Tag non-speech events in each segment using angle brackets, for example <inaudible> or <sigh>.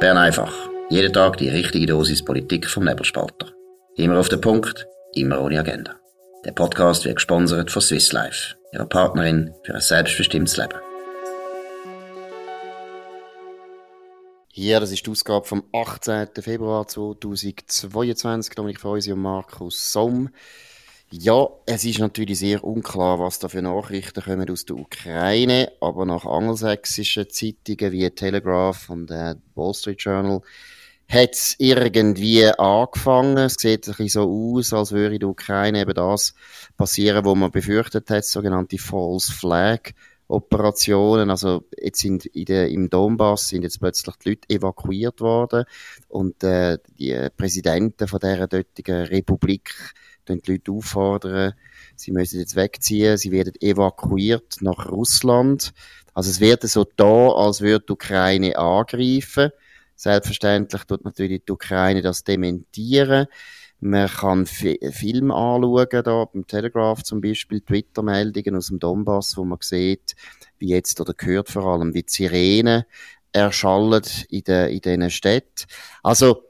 Bern einfach. Jeden Tag die richtige Dosis Politik vom Nebelspalter. Immer auf den Punkt, immer ohne Agenda. Der Podcast wird gesponsert von Swiss Life, ihrer Partnerin für ein selbstbestimmtes Leben. Hier, das ist die Ausgabe vom 18. Februar 2022. Dominik Feusi und Markus Somm. Ja, es ist natürlich sehr unklar, was da für Nachrichten kommen aus der Ukraine, aber nach angelsächsischen Zeitungen wie Telegraph und der Wall Street Journal hat es irgendwie angefangen. Es sieht ein bisschen so aus, als würde in der Ukraine eben das passieren, was man befürchtet hat, sogenannte False Flag Operationen. Also jetzt sind in der, im Donbass sind jetzt plötzlich die Leute evakuiert worden und äh, die Präsidenten von dieser dortigen Republik die Leute auffordern, sie müssen jetzt wegziehen, sie werden evakuiert nach Russland. Also es wird so da, als würde die Ukraine angreifen. Selbstverständlich tut natürlich die Ukraine das dementieren. Man kann Filme anschauen, da beim Telegraph zum Beispiel, Twitter-Meldungen aus dem Donbass, wo man sieht, wie jetzt, oder gehört vor allem, wie die Sirenen erschallen in, den, in diesen Städten. Also,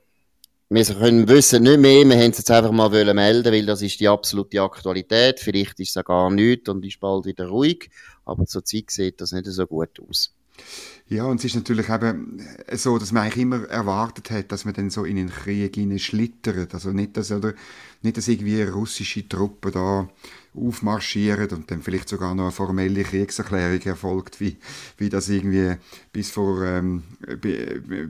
wir können wissen nicht mehr, wir haben es jetzt einfach mal melden, weil das ist die absolute Aktualität. Vielleicht ist es ja gar nichts und ist bald wieder ruhig, aber zur Zeit sieht das nicht so gut aus. Ja, und es ist natürlich eben so, dass man eigentlich immer erwartet hat, dass man dann so in den Krieg schlittert. Also nicht, dass, oder, nicht, dass irgendwie russische Truppen da aufmarschieren und dann vielleicht sogar noch eine formelle Kriegserklärung erfolgt, wie, wie das irgendwie bis vor, ähm,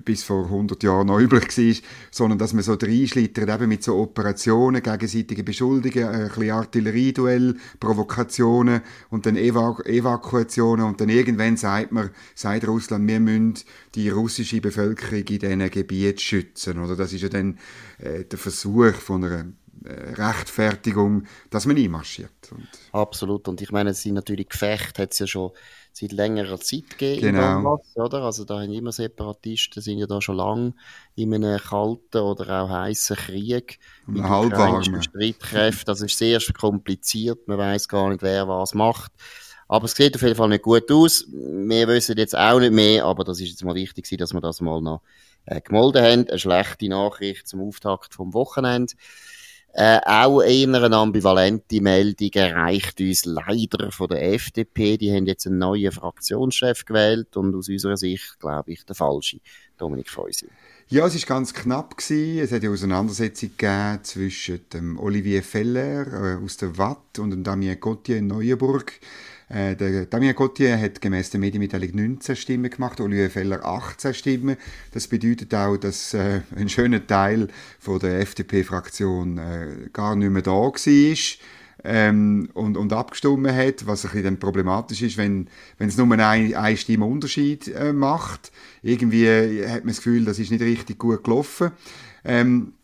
bis vor 100 Jahren noch üblich war, sondern dass man so reinschlittert, eben mit so Operationen, gegenseitige Beschuldigungen, ein bisschen Artillerieduell, Provokationen und dann Evaku Evakuationen und dann irgendwann sagt man, sagt Russland, wir müssen die russische Bevölkerung in diesen Gebieten schützen, oder? Das ist ja dann äh, der Versuch von einer Rechtfertigung, dass man einmarschiert. Und Absolut. Und ich meine, es sind natürlich Gefechte, hat es ja schon seit längerer Zeit gegeben genau. Donbass, oder? Also da haben immer Separatisten, sind ja da schon lange in einem kalten oder auch heißen Krieg mit halbwarmen Streitkräften. Das ist sehr kompliziert, man weiß gar nicht, wer was macht. Aber es sieht auf jeden Fall nicht gut aus. Wir wissen jetzt auch nicht mehr, aber das ist jetzt mal wichtig, dass wir das mal noch äh, gemolden haben. Eine schlechte Nachricht zum Auftakt vom Wochenende. Äh, auch eher eine ambivalente Meldung erreicht uns leider von der FDP. Die haben jetzt einen neuen Fraktionschef gewählt und aus unserer Sicht, glaube ich, der falsche. Dominik Feusi. Ja, es war ganz knapp gewesen. Es hat ja Auseinandersetzung gegeben zwischen dem Olivier Feller äh, aus der Watt und dem Damien Gauthier in Neuenburg. Äh, der Damien Gauthier hat gemäß der Medienmitteilung 19 Stimmen gemacht, Olivier Feller 18 Stimmen. Das bedeutet auch, dass äh, ein schöner Teil von der FDP-Fraktion äh, gar nicht mehr da war. Ähm, und, und abgestimmt hat, was ein bisschen problematisch ist, wenn, wenn es nur ein, ein Stimme Unterschied äh, macht. Irgendwie hat man das Gefühl, das ist nicht richtig gut gelaufen. Ähm,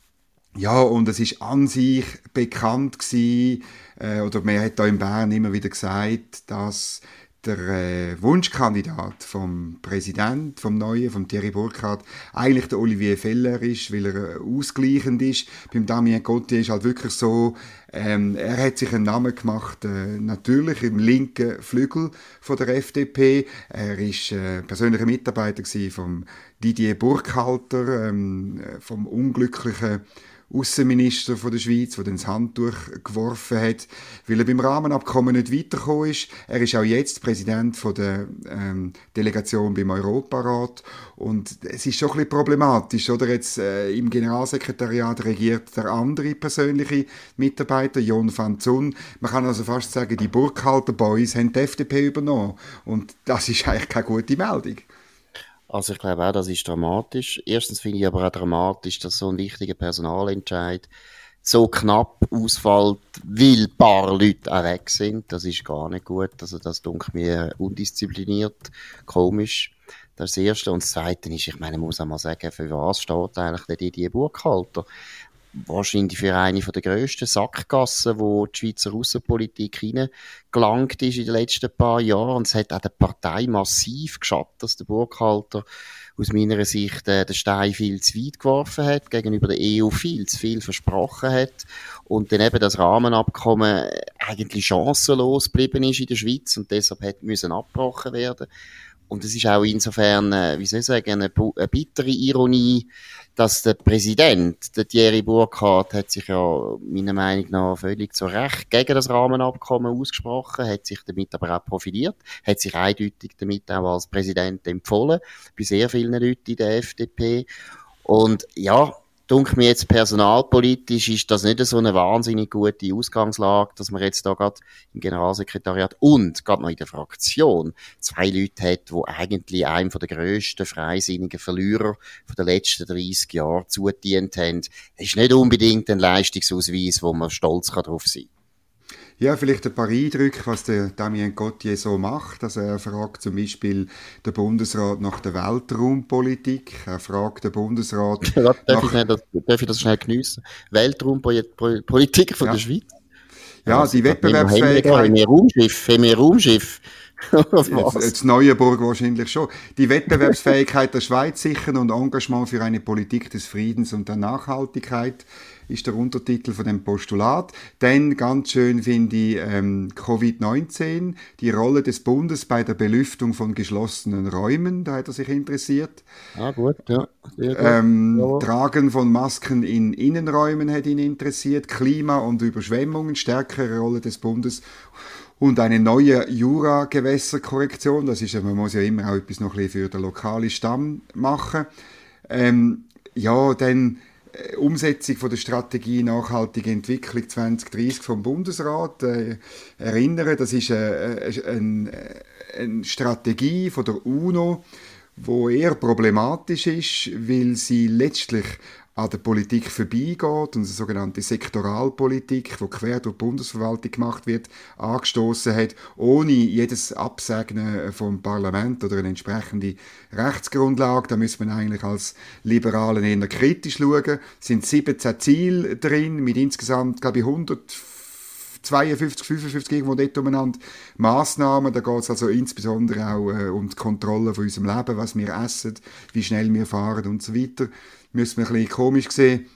ja, und es ist an sich bekannt gewesen, äh, oder man hat da in Bern immer wieder gesagt, dass der äh, Wunschkandidat vom Präsident, vom Neuen, vom Thierry Burkhardt, eigentlich der Olivier Feller ist, weil er äh, ausgleichend ist. Beim Damien Gauthier ist halt wirklich so, ähm, er hat sich einen Namen gemacht, äh, natürlich im linken Flügel von der FDP. Er ist äh, persönlicher Mitarbeiter vom Didier Burkhalter, ähm, äh, vom unglücklichen Außenminister der Schweiz, der dann das Handtuch geworfen hat, weil er beim Rahmenabkommen nicht weitergekommen ist. Er ist auch jetzt Präsident von der ähm, Delegation beim Europarat und es ist schon ein bisschen problematisch, oder? Jetzt äh, im Generalsekretariat regiert der andere persönliche Mitarbeiter, Jon van Zun. Man kann also fast sagen, die Burkhalter Boys haben die FDP übernommen und das ist eigentlich keine gute Meldung. Also ich glaube auch, das ist dramatisch. Erstens finde ich aber auch dramatisch, dass so ein wichtiger Personalentscheid so knapp ausfällt, weil ein paar Leute auch weg sind. Das ist gar nicht gut. Also das dunkelt mir undiszipliniert, komisch. Das ist das Erste. Und das Zweite ist, ich meine, muss auch mal sagen, für was steht eigentlich der Didier Burkhalter? Wahrscheinlich für eine der grössten Sackgassen, wo die Schweizer Außenpolitik hineingelangt ist in den letzten paar Jahren. Und es hat auch der Partei massiv geschadet, dass der Burghalter aus meiner Sicht äh, den Stein viel zu weit geworfen hat, gegenüber der EU viel zu viel versprochen hat und dann eben das Rahmenabkommen eigentlich chancenlos geblieben ist in der Schweiz und deshalb hat müssen abgebrochen werden. Und es ist auch insofern, äh, wie soll ich sagen, eine, eine bittere Ironie, dass der Präsident, der Thierry Burkhardt, hat sich ja meiner Meinung nach völlig zu Recht gegen das Rahmenabkommen ausgesprochen, hat sich damit aber auch profiliert, hat sich eindeutig damit auch als Präsident empfohlen, bei sehr vielen Leuten in der FDP. Und ja, Dunkel mir jetzt personalpolitisch ist das nicht so eine wahnsinnig gute Ausgangslage, dass man jetzt da gerade im Generalsekretariat und gerade noch in der Fraktion zwei Leute hat, die eigentlich einem von der grössten freisinnigen Verlierer von den letzten 30 Jahren zudient haben. Das ist nicht unbedingt ein Leistungsausweis, wo man stolz darauf sein kann. Ja, vielleicht ein paar Eindrücke, was der Damien Gauthier so macht. Also er fragt zum Beispiel den Bundesrat nach der Weltraumpolitik. Er fragt den Bundesrat <laughs> ja, darf, nach... ich das, darf ich das schnell geniessen? Weltraumpolitik von ja. der Schweiz? Ja, also, die Wettbewerbsfähigkeit... Haben wir Raumschiff? Haben wir Raumschiff? <laughs> jetzt, jetzt Neuenburg wahrscheinlich schon. Die Wettbewerbsfähigkeit der Schweiz sichern und Engagement für eine Politik des Friedens und der Nachhaltigkeit ist der Untertitel von dem Postulat. Dann ganz schön finde ich ähm, Covid-19, die Rolle des Bundes bei der Belüftung von geschlossenen Räumen, da hat er sich interessiert. Ah, gut, ja. Gut. Ähm, ja. Tragen von Masken in Innenräumen hat ihn interessiert. Klima- und Überschwemmungen, stärkere Rolle des Bundes und eine neue Jura-Gewässerkorrektion. Das ist, man muss ja immer auch etwas noch ein bisschen für den lokalen Stamm machen. Ähm, ja, dann äh, Umsetzung von der Strategie Nachhaltige Entwicklung 2030 vom Bundesrat äh, erinnern. Das ist eine, äh, äh, eine, eine Strategie von der UNO, wo eher problematisch ist, weil sie letztlich an der Politik vorbeigeht und eine sogenannte Sektoralpolitik, die quer durch die Bundesverwaltung gemacht wird, angestoßen hat, ohne jedes Absegnen vom Parlament oder eine entsprechende Rechtsgrundlage. Da muss man eigentlich als Liberalen eher kritisch schauen. Es sind 17 Ziele drin, mit insgesamt, glaube ich, 100 52, 55 irgendwo dort umeinander Massnahmen. Da geht es also insbesondere auch äh, um die Kontrolle von unserem Leben, was wir essen, wie schnell wir fahren und so weiter müssen wir ein bisschen komisch sehen.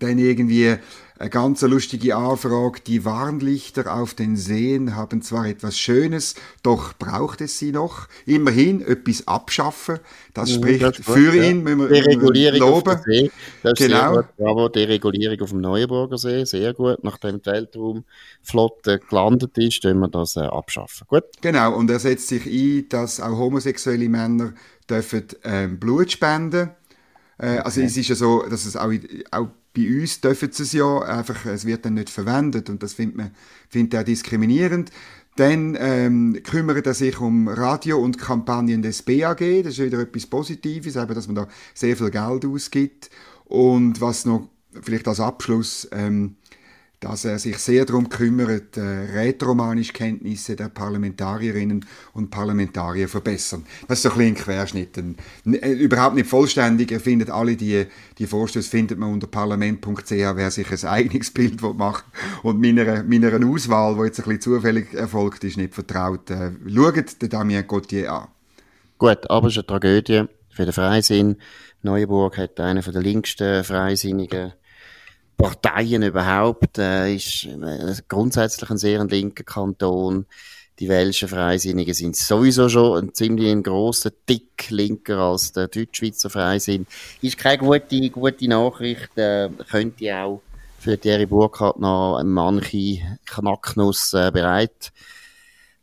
Dann irgendwie eine ganz lustige Anfrage. Die Warnlichter auf den Seen haben zwar etwas Schönes, doch braucht es sie noch. Immerhin etwas abschaffen. Das mhm, spricht das für gut, ihn. Ja. Die Regulierung loben. auf dem See. Das genau. Sehr Bravo, die Regulierung auf dem Neuenburger See. Sehr gut. Nachdem die Weltraumflotte gelandet ist, können wir das äh, abschaffen. Gut. Genau. Und er setzt sich ein, dass auch homosexuelle Männer dürfen ähm, Blut spenden äh, also okay. es ist ja so, dass es auch, auch bei uns dürfen sie es ja, einfach, es wird dann nicht verwendet und das findet man findet er diskriminierend. Dann ähm, kümmert er sich um Radio und Kampagnen des BAG, das ist wieder etwas Positives, eben, dass man da sehr viel Geld ausgibt. Und was noch vielleicht als Abschluss ähm, dass er sich sehr darum kümmert, äh, rätoromanisch Kenntnisse der Parlamentarierinnen und Parlamentarier verbessern. Das ist so ein ein Querschnitt. Ein, äh, überhaupt nicht vollständig. Er findet alle die, die Vorstöße findet man unter parlament.ch, wer sich ein eigenes Bild machen und meiner, meiner Auswahl, die jetzt ein bisschen zufällig erfolgt ist, nicht vertraut. Äh, schaut den Damien Gauthier an. Gut, aber es ist eine Tragödie für den Freisinn. Neuenburg hat einen der linksten Freisinnigen Parteien überhaupt, äh, ist äh, grundsätzlich ein sehr linker Kanton. Die welschen Freisinnigen sind sowieso schon ein ziemlich grosser Tick linker als der Deutschschweizer Freisinn. Ist keine gute, gute Nachricht, äh, könnte auch für Thierry Burkhardt noch manche Knacknuss äh, bereit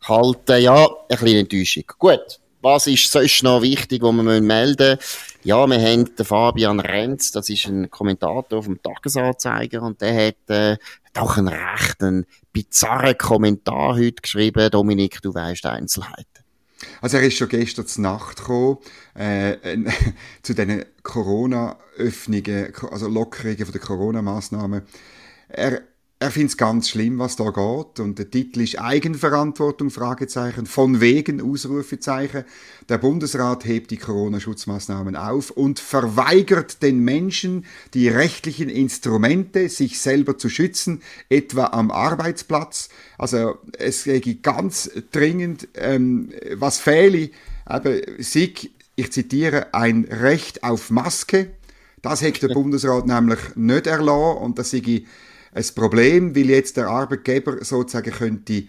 halten. Ja, ein bisschen Enttäuschung. Gut. Was ist sonst noch wichtig, was wir melden müssen? Ja, wir haben den Fabian Renz, das ist ein Kommentator dem Tagesanzeiger und der hat äh, doch einen rechten bizarren Kommentar heute geschrieben. Dominik, du weißt Einzelheiten. Also er ist schon gestern zur Nacht gekommen, äh, äh, <laughs> zu diesen Corona-Öffnungen, also Lockerungen von den Corona-Massnahmen. Er er findet es ganz schlimm, was da geht. Und der Titel ist Eigenverantwortung, Fragezeichen, von wegen, Ausrufezeichen. Der Bundesrat hebt die Corona-Schutzmaßnahmen auf und verweigert den Menschen die rechtlichen Instrumente, sich selber zu schützen, etwa am Arbeitsplatz. Also es geht ganz dringend, ähm, was fehle, aber SIG, ich zitiere, ein Recht auf Maske. Das hat der <laughs> Bundesrat nämlich nicht erlassen und das sei ein Problem, weil jetzt der Arbeitgeber sozusagen könnte,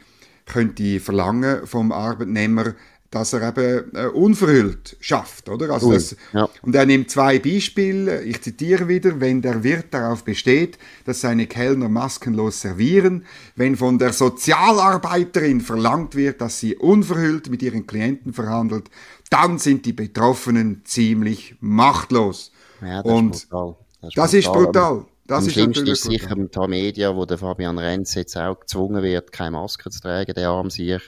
könnte verlangen vom Arbeitnehmer, dass er eben äh, unverhüllt schafft, oder? Also Ui, das, ja. Und er nimmt zwei Beispiele, ich zitiere wieder, wenn der Wirt darauf besteht, dass seine Kellner maskenlos servieren, wenn von der Sozialarbeiterin verlangt wird, dass sie unverhüllt mit ihren Klienten verhandelt, dann sind die Betroffenen ziemlich machtlos. Ja, das Und ist brutal. Das ist brutal. Das Am ist schlimmsten ist sicher im Tamedia, wo der Fabian Renz jetzt auch gezwungen wird, keine Maske zu tragen, der arm sich.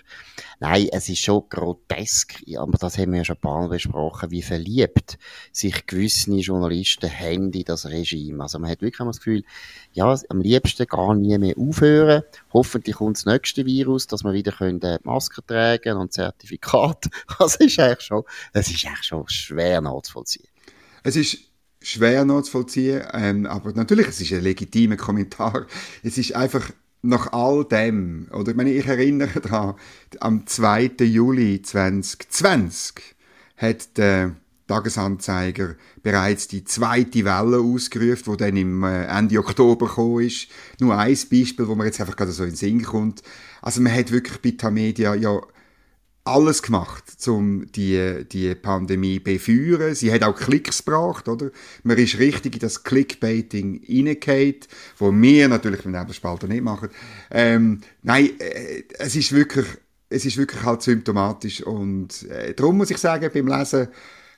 Nein, es ist schon grotesk, aber das haben wir ja schon ein paar Mal besprochen, wie verliebt sich gewisse Journalisten haben in das Regime. Also man hat wirklich immer das Gefühl, ja, am liebsten gar nie mehr aufhören. Hoffentlich kommt das nächste Virus, dass wir wieder können, äh, Masken tragen und Zertifikat. <laughs> Es ist eigentlich schon, es ist eigentlich schon schwer nachzuvollziehen. Es ist schwer nachzuvollziehen, ähm, aber natürlich, es ist ein legitimer Kommentar. Es ist einfach nach all dem, oder ich, meine, ich erinnere daran, am 2. Juli 2020 hat der Tagesanzeiger bereits die zweite Welle ausgerufen, die dann im äh, Ende Oktober gekommen ist. Nur ein Beispiel, wo mir jetzt einfach gerade so in den Sinn kommt. Also man hat wirklich bei Tamedia ja alles gemacht, um die, die Pandemie befeuern. Sie hat auch Klicks gebracht, oder? Man ist richtig in das Clickbaiting reingehauen, wo wir natürlich mit Nebelspalter nicht machen. Ähm, nein, äh, es ist wirklich, es ist wirklich halt symptomatisch und äh, darum muss ich sagen, beim Lesen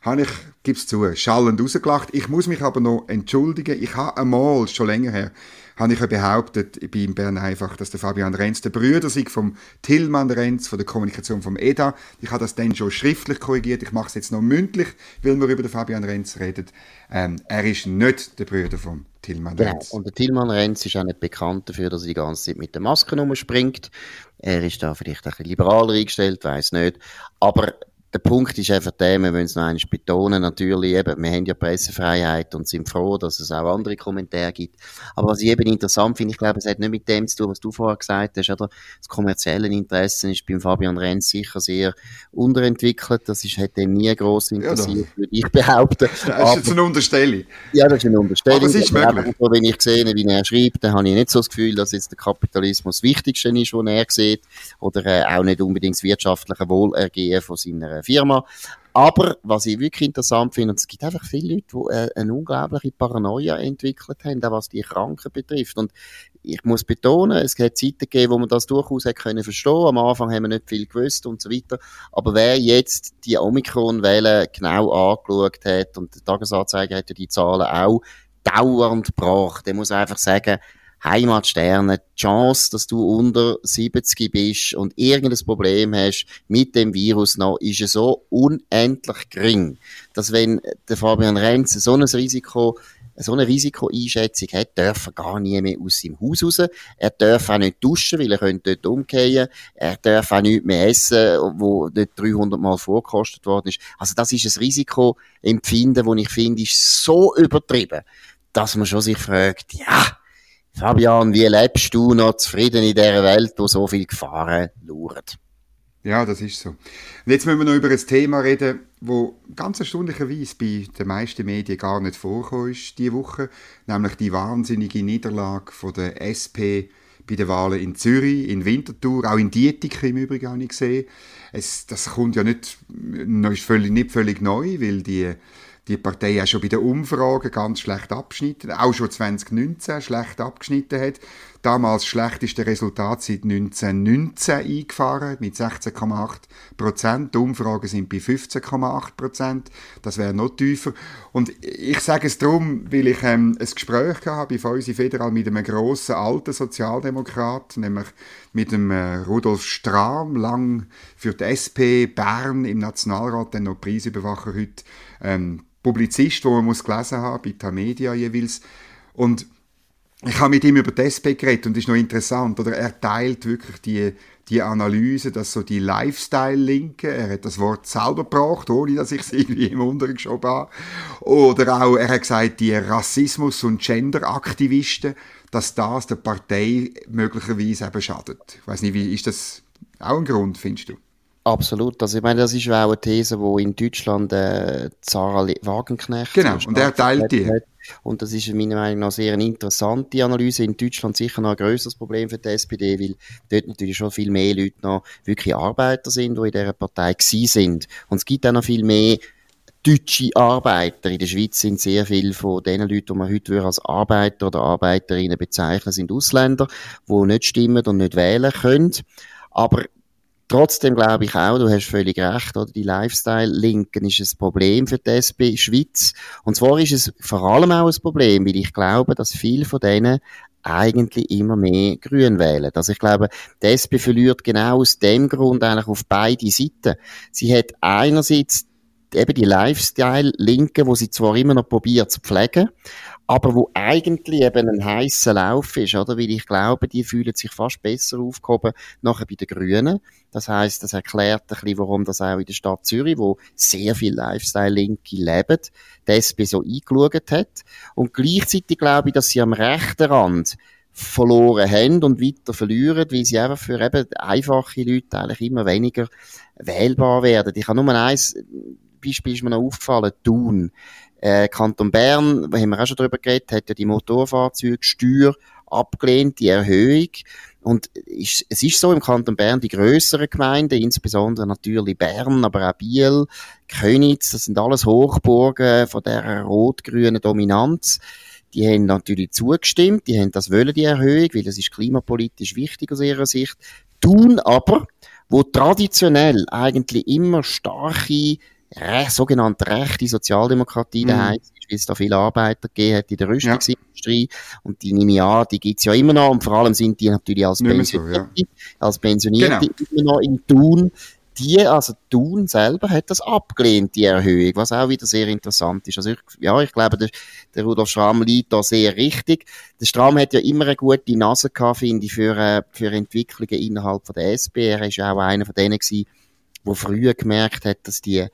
habe ich, gib's zu, schallend rausgelacht. Ich muss mich aber noch entschuldigen. Ich habe einmal, schon länger her, habe ich ja behauptet, bei Bern einfach, dass der Fabian Renz der Brüder sei vom Tillmann Renz, von der Kommunikation vom EDA. Ich habe das dann schon schriftlich korrigiert. Ich mache es jetzt noch mündlich, weil wir über den Fabian Renz reden. Ähm, er ist nicht der Brüder vom Tillmann Genau. Renz. Und der Tilman Renz ist auch nicht bekannt dafür, dass er die ganze Zeit mit der Maske rumspringt. Er ist da vielleicht ein bisschen liberaler eingestellt, weiß nicht. Aber der Punkt ist einfach der, wir wollen es noch einmal betonen, natürlich eben, wir haben ja Pressefreiheit und sind froh, dass es auch andere Kommentare gibt. Aber was ich eben interessant finde, ich glaube, es hat nicht mit dem zu tun, was du vorher gesagt hast, oder? Das kommerzielle Interesse ist beim Fabian Renz sicher sehr unterentwickelt. Das ist, hat ihn nie gross interessiert, würde ich behaupten. <laughs> Das ist jetzt eine Unterstellung. Ja, das ist eine Unterstellung. Aber es ist Aber möglich. so, wenn ich sehe, wie er schreibt, dann habe ich nicht so das Gefühl, dass jetzt der Kapitalismus das Wichtigste ist, was er sieht. Oder äh, auch nicht unbedingt das wirtschaftliche Wohlergehen von seiner Firma. Aber was ich wirklich interessant finde, und es gibt einfach viele Leute, die äh, eine unglaubliche Paranoia entwickelt haben, auch was die Kranken betrifft. Und ich muss betonen, es hat Zeiten gegeben, wo man das durchaus hat können verstehen. Am Anfang haben wir nicht viel gewusst und so weiter. Aber wer jetzt die Omikron-Welle genau angeschaut hat, und der Tagesanzeiger hat ja die Zahlen auch dauernd gebracht, der muss einfach sagen, Heimatsterne, die Chance, dass du unter 70 bist und irgendein Problem hast mit dem Virus noch, ist ja so unendlich gering, dass wenn der Fabian Renz so ein Risiko so eine Risikoeinschätzung hat, darf er gar nie mehr aus seinem Haus raus. Er darf auch nicht duschen, weil er könnte dort umkehren. Er darf auch nicht mehr essen, wo nicht 300 Mal vorgekostet worden ist. Also das ist ein Risikoempfinden, das ich finde, ist so übertrieben, dass man schon sich fragt, ja, Fabian, wie lebst du noch zufrieden in dieser Welt, wo so viele Gefahren lauern? Ja, das ist so. Und jetzt müssen wir noch über ein Thema reden, wo ganz erstaunlicherweise bei den meisten Medien gar nicht vorgekommen ist diese Woche, nämlich die wahnsinnige Niederlage von der SP bei den Wahlen in Zürich, in Winterthur, auch in Dietikon im Übrigen habe ich gesehen. Es, das kommt ja nicht, ist völlig, nicht völlig neu, weil die die Partei ja schon bei den Umfragen ganz schlecht abgeschnitten, auch schon 2019 schlecht abgeschnitten hat. Damals schlechteste Resultat seit 1919 eingefahren mit 16,8 Prozent. Die Umfragen sind bei 15,8 Prozent. Das wäre noch tiefer. Und ich sage es darum, weil ich ähm, ein Gespräch gehabt bei Feusi Federal mit einem grossen alten Sozialdemokrat, nämlich mit dem äh, Rudolf Strahm, lang für die SP Bern im Nationalrat, dann noch Preisüberwacher heute, ähm, Publizist, wo man muss gelesen haben, bei Tamedia jeweils. Und ich habe mit ihm über die SP geredet und das ist noch interessant, oder er teilt wirklich die, die Analyse, dass so die Lifestyle-Linke, er hat das Wort selber gebracht, ohne dass ich es <laughs> irgendwie im Unteren geschoben habe, oder auch, er hat gesagt, die Rassismus- und Gender-Aktivisten, dass das der Partei möglicherweise eben schadet. Ich weiß nicht, wie ist das auch ein Grund, findest du? Absolut. Also ich meine, das ist auch eine These, wo in Deutschland äh, Sarah Wagenknecht genau und er teilt die. Und das ist meiner Meinung nach sehr eine interessante Analyse. In Deutschland sicher noch ein größeres Problem für die SPD, weil dort natürlich schon viel mehr Leute noch wirklich Arbeiter sind, die in dieser Partei gewesen sind. Und es gibt auch noch viel mehr deutsche Arbeiter. In der Schweiz sind sehr viele von den Leuten, die man heute als Arbeiter oder Arbeiterinnen bezeichnen, sind Ausländer, die nicht stimmen und nicht wählen können. Aber Trotzdem glaube ich auch, du hast völlig recht, oder? Die Lifestyle-Linken ist ein Problem für die SP Schweiz. Und zwar ist es vor allem auch ein Problem, weil ich glaube, dass viele von denen eigentlich immer mehr Grün wählen. Also ich glaube, die SP verliert genau aus dem Grund eigentlich auf beide Seiten. Sie hat einerseits eben die Lifestyle-Linken, wo sie zwar immer noch probiert zu pflegen, aber wo eigentlich eben ein heißer Lauf ist, oder? Weil ich glaube, die fühlen sich fast besser aufgehoben nachher bei den Grünen. Das heißt, das erklärt ein bisschen, warum das auch in der Stadt Zürich, wo sehr viel Lifestyle-Linke leben, die SP so eingeschaut hat. Und gleichzeitig glaube ich, dass sie am rechten Rand verloren haben und weiter verlieren, weil sie einfach für eben einfache Leute eigentlich immer weniger wählbar werden. Ich habe nur eins Beispiel ist mir noch aufgefallen, Thun. Äh, Kanton Bern, da haben wir auch schon drüber geredet, hat ja die Motorfahrzeugsteuer abgelehnt, die Erhöhung. Und es ist so im Kanton Bern, die grösseren Gemeinden, insbesondere natürlich Bern, aber auch Biel, Königs, das sind alles Hochburgen von der rot-grünen Dominanz. Die haben natürlich zugestimmt, die haben das wollen, die Erhöhung, weil es ist klimapolitisch wichtig aus ihrer Sicht. Tun aber, wo traditionell eigentlich immer starke re sogenannte rechte Sozialdemokratie mhm. daheim ist, weil es da viele Arbeiter gegeben hat in der Rüstungsindustrie. Ja. Und die nehme ich an, die gibt's ja immer noch. Und vor allem sind die natürlich als Pensionierte, so, ja. als Pensionierte genau. immer noch in Thun. Die, also Thun selber hat das abgelehnt, die Erhöhung, was auch wieder sehr interessant ist. Also ich, ja, ich glaube, der, der Rudolf Schramm liegt da sehr richtig. Der Schramm hat ja immer eine gute Nase gehabt, finde ich, für, äh, für Entwicklungen innerhalb von der SP. Er ist ja auch einer von denen gewesen, der früher gemerkt hat, dass die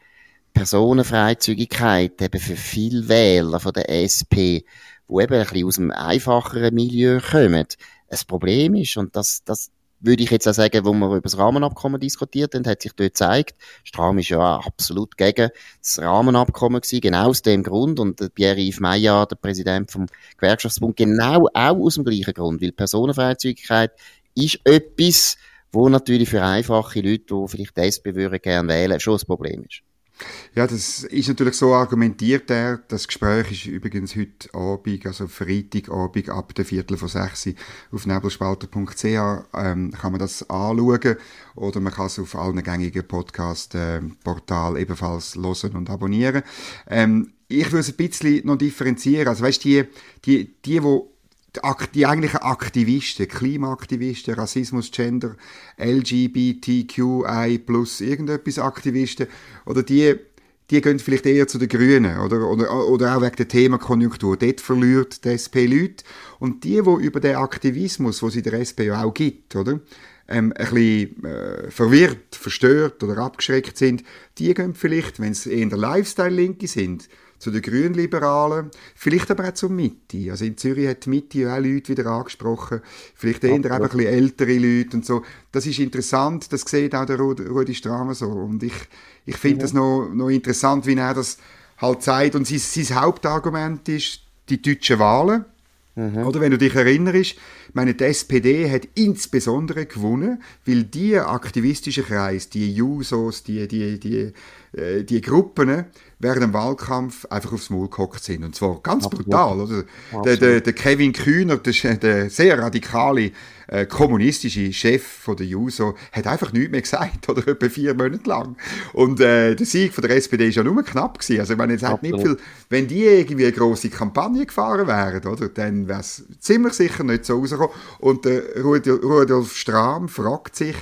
Personenfreizügigkeit eben für viele Wähler von der SP, wo eben ein bisschen aus dem einfacheren Milieu kommen, ein Problem ist. Und das, das würde ich jetzt auch sagen, wo wir über das Rahmenabkommen diskutiert haben, hat sich dort gezeigt, Stram ist ja absolut gegen das Rahmenabkommen gewesen, genau aus dem Grund. Und Pierre-Yves Meyer, der Präsident vom Gewerkschaftsbund, genau auch aus dem gleichen Grund, weil Personenfreizügigkeit ist etwas, wo natürlich für einfache Leute, die vielleicht die SP gerne wählen, schon ein Problem ist. Ja, das ist natürlich so argumentiert er. Das Gespräch ist übrigens heute Abend, also Freitagabend ab der Viertel von sechs auf nebelspalter.ch ähm, kann man das anschauen oder man kann es auf allen gängigen Podcast-Portalen ebenfalls hören und abonnieren. Ähm, ich würde es ein bisschen noch differenzieren. Also weißt die, die, die, die die eigentlichen Aktivisten, Klimaaktivisten, Rassismus, Gender, LGBTQI plus irgendetwas Aktivisten, oder die, die gehen vielleicht eher zu den Grünen, oder, oder, oder auch wegen der Themenkonjunktur. Dort verliert die SP Leute. Und die, die über den Aktivismus, wo sie der SP ja auch gibt, oder, ähm, ein bisschen äh, verwirrt, verstört oder abgeschreckt sind, die gehen vielleicht, wenn es eher der Lifestyle-Linke sind, zu den Grünliberalen, vielleicht aber auch zur Mitte. Also in Zürich hat die Mitte auch Leute wieder angesprochen, vielleicht eher ein bisschen ältere Leute und so. Das ist interessant, das sieht auch der Rudi Stramer so. Und ich, ich finde mhm. das noch, noch interessant, wie er das halt zeigt. Und sein, sein Hauptargument ist die deutschen Wahlen. Mhm. Oder wenn du dich erinnerst, meine, die SPD hat insbesondere gewonnen, weil die aktivistischen Kreise, die Jusos, die, die, die, äh, die Gruppen, während dem Wahlkampf einfach aufs Maul gehockt sind. Und zwar ganz Absolut. brutal. Oder? Der, der, der, Kevin Kühner, der, der sehr radikale äh, kommunistische Chef von der JUSO, hat einfach nichts mehr gesagt, <laughs> oder etwa vier Monate lang. Und äh, der Sieg von der SPD ist ja nur knapp gewesen. Also ich meine, es hat nicht viel, wenn die irgendwie eine grosse Kampagne gefahren wären, oder, dann wäre es ziemlich sicher nicht so rausgekommen. Und der Rudolf Strahm fragt sich,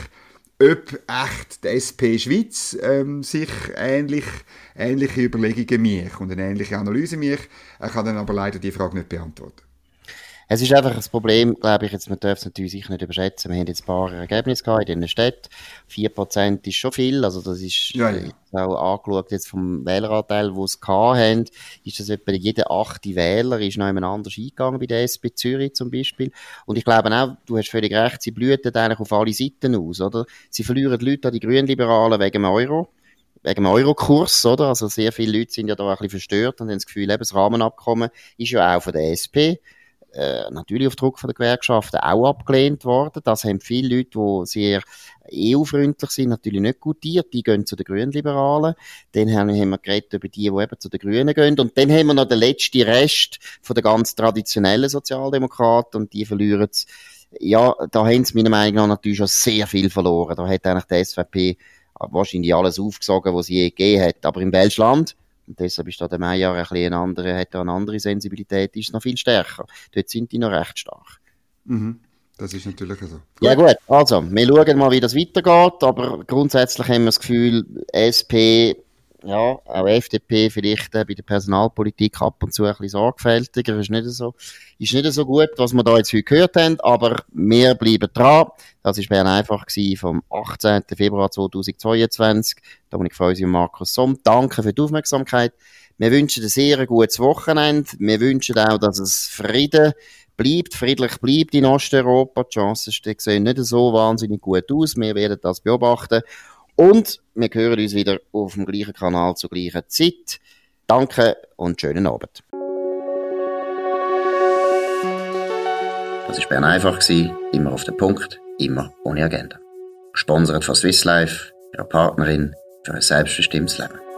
ob echt die SP Schweiz ähm, sich ähnlich, ähnliche Überlegungen macht und eine ähnliche Analyse macht. Er kann dann aber leider die Frage nicht beantworten. Es ist einfach ein Problem, glaube ich, jetzt, man darf es natürlich sicher nicht überschätzen. Wir haben jetzt ein paar Ergebnisse gehabt in den Städten. 4% ist schon viel, also das ist ja, ja. auch angeschaut jetzt vom Wähleranteil, wo es haben, ist das etwa jeder achte Wähler ist noch jemand anders eingegangen bei der SP Zürich zum Beispiel. Und ich glaube auch, du hast völlig recht, sie blühten eigentlich auf alle Seiten aus, oder? Sie verlieren die Leute an die Grünliberalen wegen dem Euro wegen dem Eurokurs, oder? Also sehr viele Leute sind ja da ein bisschen verstört und haben das Gefühl, eben, das Rahmenabkommen ist ja auch von der SP, äh, natürlich auf Druck von der Gewerkschaften auch abgelehnt worden. Das haben viele Leute, die sehr EU-freundlich sind, natürlich nicht gutiert. Die gehen zu den Grünliberalen. Dann haben wir geredet über die, die eben zu den Grünen gehen. Und dann haben wir noch den letzten Rest von der ganz traditionellen Sozialdemokraten und die verlieren es. Ja, da haben sie meiner Meinung nach natürlich schon sehr viel verloren. Da hat eigentlich die SVP wahrscheinlich alles aufgesogen, was sie je gegeben hat. Aber im Welschland, und deshalb ist da der Meier ein bisschen eine andere, hat eine andere Sensibilität, ist noch viel stärker. Dort sind die noch recht stark. Mhm. Das ist natürlich so. Gut. Ja gut, also, wir schauen mal, wie das weitergeht, aber grundsätzlich haben wir das Gefühl, SP ja, auch FDP vielleicht äh, bei der Personalpolitik ab und zu ein bisschen sorgfältiger, ist nicht so, ist nicht so gut, was wir da jetzt heute gehört haben, aber wir bleiben dran. Das ist Bern einfach vom 18. Februar 2022. Dominik Freusi und Markus Somm. Danke für die Aufmerksamkeit. Wir wünschen ein sehr gutes Wochenende. Wir wünschen auch, dass es Frieden bleibt, friedlich bleibt in Osteuropa. Die Chancen sehen nicht so wahnsinnig gut aus. Wir werden das beobachten. Und wir hören uns wieder auf dem gleichen Kanal zur gleichen Zeit. Danke und schönen Abend. Das war Bern einfach, immer auf den Punkt, immer ohne Agenda. Gesponsert von Swiss Life, ihrer Partnerin für ein selbstbestimmtes Leben.